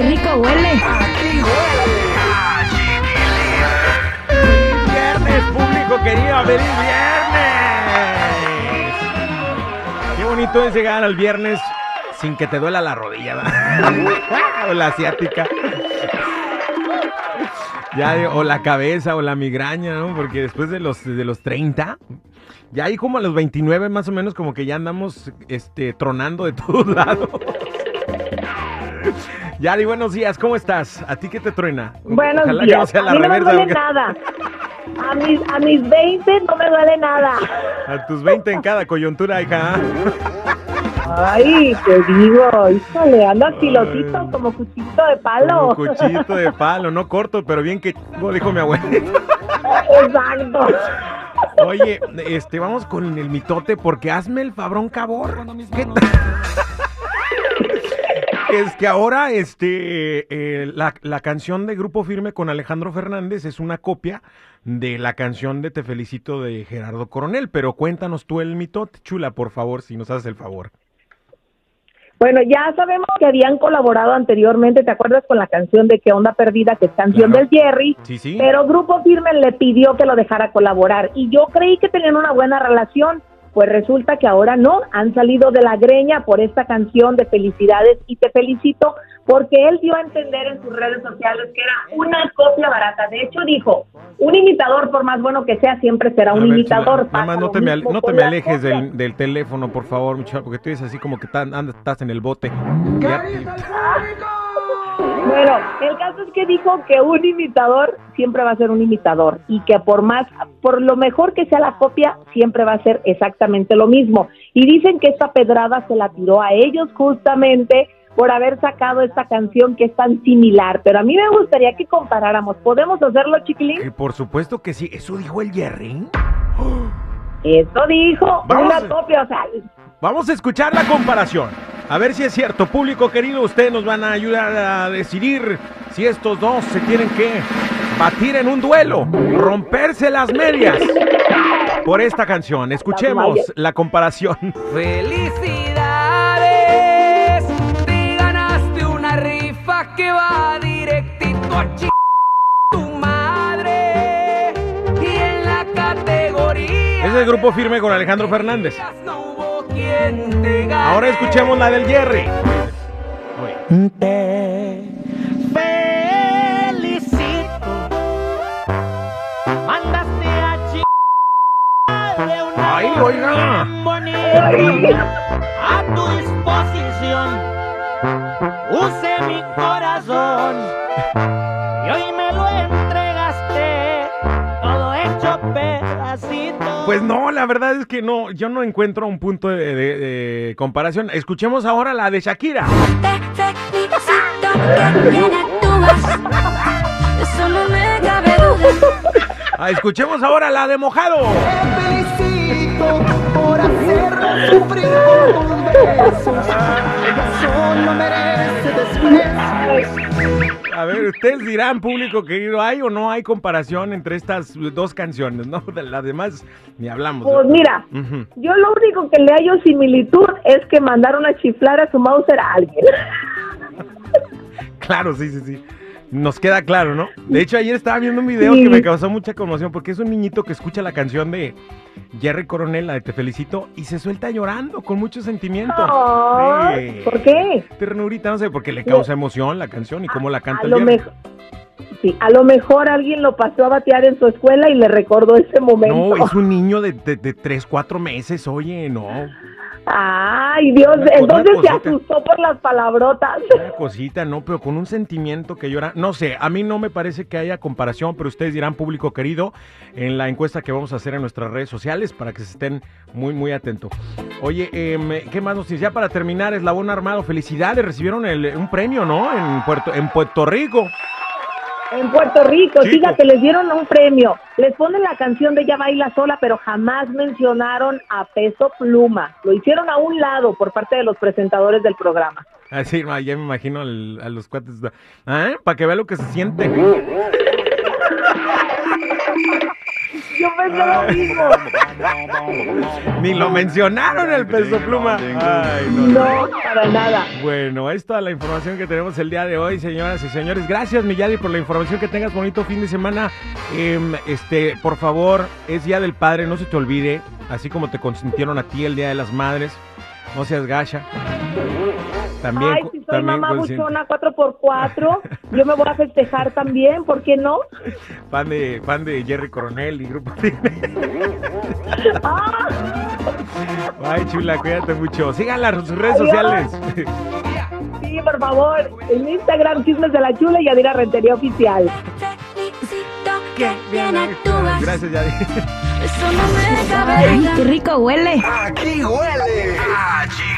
rico huele. Viernes, público querido, feliz viernes. Qué bonito es llegar al viernes sin que te duela la rodilla, ¿verdad? o la asiática. O la cabeza o la migraña, ¿no? Porque después de los, de los 30, ya ahí como a los 29 más o menos como que ya andamos este, tronando de todos lados. Yari, buenos días, ¿cómo estás? ¿A ti qué te truena? Buenos Ojalá días. que no sea la a mí no me duele porque- nada. A mis, a mis 20 no me duele nada. A tus 20 en cada coyuntura, hija. Ay, te digo, híjole, andas pilotito como cuchillito de palo. Como cuchillito de palo, no corto, pero bien que dijo mi abuelita. Exacto. Oye, este, vamos con el mitote porque hazme el fabrón cabor. ¿Qué tal? Es que ahora este, eh, la, la canción de Grupo Firme con Alejandro Fernández es una copia de la canción de Te Felicito de Gerardo Coronel, pero cuéntanos tú el mitote, chula, por favor, si nos haces el favor. Bueno, ya sabemos que habían colaborado anteriormente, ¿te acuerdas con la canción de Qué onda perdida, que es canción Claro. del Jerry? Sí, sí. Pero Grupo Firme le pidió que lo dejara colaborar y yo creí que tenían una buena relación, pues resulta que ahora no, han salido de la greña por esta canción de felicidades y te felicito porque él dio a entender en sus redes sociales que era una copia barata. De hecho dijo, un imitador por más bueno que sea siempre será un ver, imitador. chula, Nada más no te me, no te me alejes del, del teléfono, por favor, mi chava, porque tú eres así como que tan- andas- estás en el bote. Ya- Bueno, el caso es que dijo que un imitador siempre va a ser un imitador y que por más, por lo mejor que sea la copia, siempre va a ser exactamente lo mismo. Y dicen que esta pedrada se la tiró a ellos justamente por haber sacado esta canción que es tan similar. Pero a mí me gustaría que comparáramos. ¿Podemos hacerlo, chiquilín? que por supuesto que sí. ¿Eso dijo el Jerry? Eso dijo Vamos. una copia, o sea, Vamos a escuchar la comparación. A ver si es cierto. Público querido, ustedes nos van a ayudar a decidir si estos dos se tienen que batir en un duelo, romperse las medias por esta canción. Escuchemos la comparación. ¡Felicidades! Te ganaste una rifa que va directito a ch... tu madre. Y en la categoría. Es el grupo firme con Alejandro Fernández. Ahora escuchemos la del Jerry. Oye. Te felicito. Mandaste a una Ay, oiga. a tu disposición. Use mi corazón Pues no, la verdad es que no, yo no encuentro un punto de, de- de comparación. Escuchemos ahora la de Shakira. Te felicito que bien actúas. Eso no me cabe duda. Ah, escuchemos ahora la de Mojado. felicito por hacerla sufrir con tus besos. Ella solo merece desprecio. A ver, ustedes dirán, público querido, ¿hay o no hay comparación entre estas dos canciones? ¿No? De las demás ni hablamos. pues mira, Ujú. yo lo único que le hallo similitud es que mandaron a chiflar a su Mauser a alguien. Claro, sí, sí, sí. Nos queda claro, ¿no? De hecho, ayer estaba viendo un video Sí. que me causó mucha conmoción porque es un niñito que escucha la canción de Jerry Coronel, la de Te Felicito, y se suelta llorando con mucho sentimiento. Sí. ¿Por qué? Ternurita, no sé, porque le causa emoción la canción y cómo la canta A el lo, Jerry. mejor, sí, a lo mejor alguien lo pasó a batear en su escuela y le recordó ese momento. No, es un niño de, de, de 3, 4 meses, oye, no. Ay, Dios, Una entonces se asustó por las palabrotas. Una cosita, no, pero con un sentimiento que llora. No sé, a mí no me parece que haya comparación, pero ustedes dirán, público querido, en la encuesta que vamos a hacer en nuestras redes sociales para que se estén muy, muy atentos. Oye, em, ¿qué más nos dice? Ya para terminar, Eslabón Armado, felicidades, recibieron el- un premio, ¿no? En Puerto, en Puerto Rico. En Puerto Rico, Chico. fíjate, les dieron un premio. Les ponen la canción de Ella Baila Sola, pero jamás mencionaron a Peso Pluma. Lo hicieron a un lado por parte de los presentadores del programa. Así, ma, ya me imagino al- a los cuates. ¿Ah? Para que vea lo que se siente. Yo pensé lo mismo. Ni lo mencionaron el peso pluma. Ay, no, no. No, para nada. Bueno, es toda la información que tenemos el día de hoy, señoras y señores. Gracias, Miyadi, por la información. Que tengas bonito fin de semana. Em, este, por favor, es Día del Padre, no se te olvide. Así como te consintieron a ti el Día de las Madres. No seas gacha. También, Ay, soy también mamá buchona 4x4, yo me voy a festejar también, ¿por qué no? Fan de, fan de Jerry Coronel y Grupo Ah, Ay, chula, cuídate mucho. Síganla en sus redes Adiós. sociales. sí, por favor, en Instagram, Chismes de la Chula y Adira Rentería Oficial. Que bien actúas. Gracias, Yadi. Eso no me cabe Ay, qué rico huele. Aquí huele a chicle.